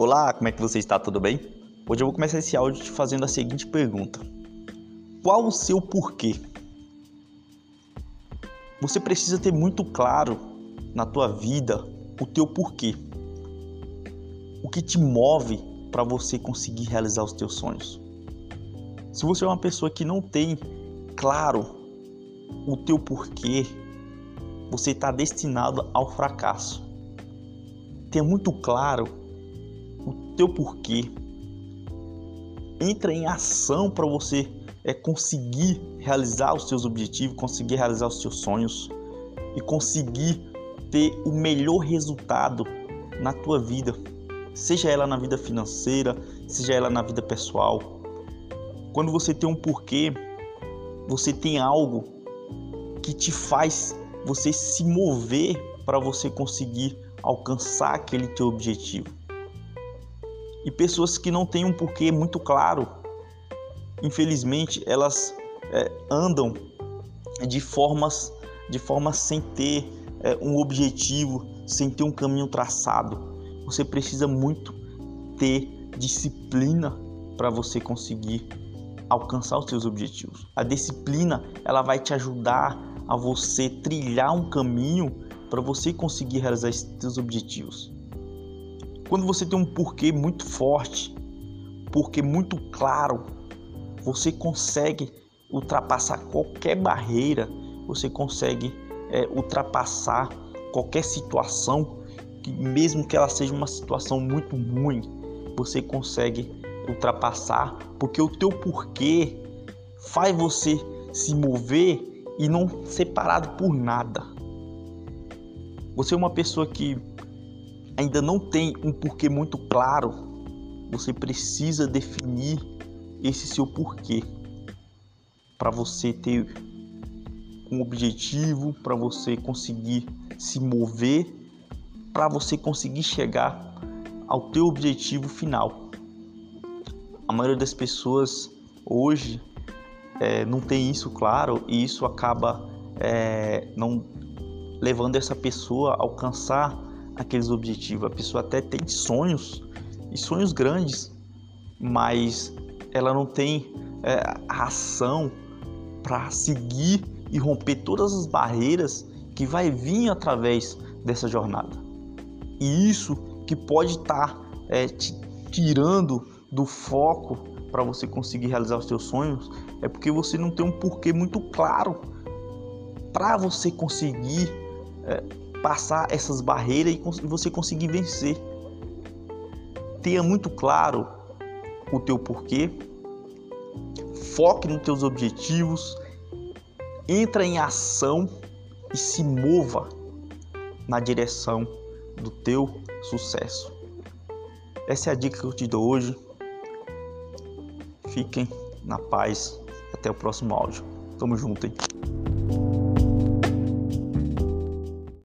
Olá, como é que você está? Tudo bem? Hoje eu vou começar esse áudio te fazendo a seguinte pergunta: Qual o seu porquê? Você precisa ter muito claro na tua vida o teu porquê. O que te move para você conseguir realizar os teus sonhos. Se você é uma pessoa que não tem claro o teu porquê, você está destinado ao fracasso. Tenha muito claro o teu porquê. Entra em ação para você é, conseguir realizar os seus objetivos, conseguir realizar os seus sonhos e conseguir ter o melhor resultado na tua vida, seja ela na vida financeira, seja ela na vida pessoal. Quando você tem um porquê, você tem algo que te faz você se mover para você conseguir alcançar aquele teu objetivo. E pessoas que não têm um porquê muito claro, infelizmente, elas é, andam de formas, de formas sem ter é, um objetivo, sem ter um caminho traçado. Você precisa muito ter disciplina para você conseguir alcançar os seus objetivos. A disciplina ela vai te ajudar a você trilhar um caminho para você conseguir realizar esses seus objetivos. Quando você tem um porquê muito forte, porquê muito claro, você consegue ultrapassar qualquer barreira, você consegue é, ultrapassar qualquer situação, que mesmo que ela seja uma situação muito ruim, você consegue ultrapassar, porque o teu porquê faz você se mover e não ser parado por nada. Você é uma pessoa que ainda não tem um porquê muito claro, você precisa definir esse seu porquê para você ter um objetivo, para você conseguir se mover, para você conseguir chegar ao teu objetivo final. A maioria das pessoas hoje é, não tem isso claro e isso acaba é, não levando essa pessoa a alcançar aqueles objetivos. A pessoa até tem sonhos e sonhos grandes, mas ela não tem é, a ação para seguir e romper todas as barreiras que vai vir através dessa jornada. E isso que pode estar tá, é, te tirando do foco para você conseguir realizar os seus sonhos é porque você não tem um porquê muito claro para você conseguir é, passar essas barreiras e você conseguir vencer. Tenha muito claro o teu porquê, foque nos teus objetivos, entra em ação e se mova na direção do teu sucesso. Essa é a dica que eu te dou hoje. Fiquem na paz. Até o próximo áudio. Tamo junto, hein?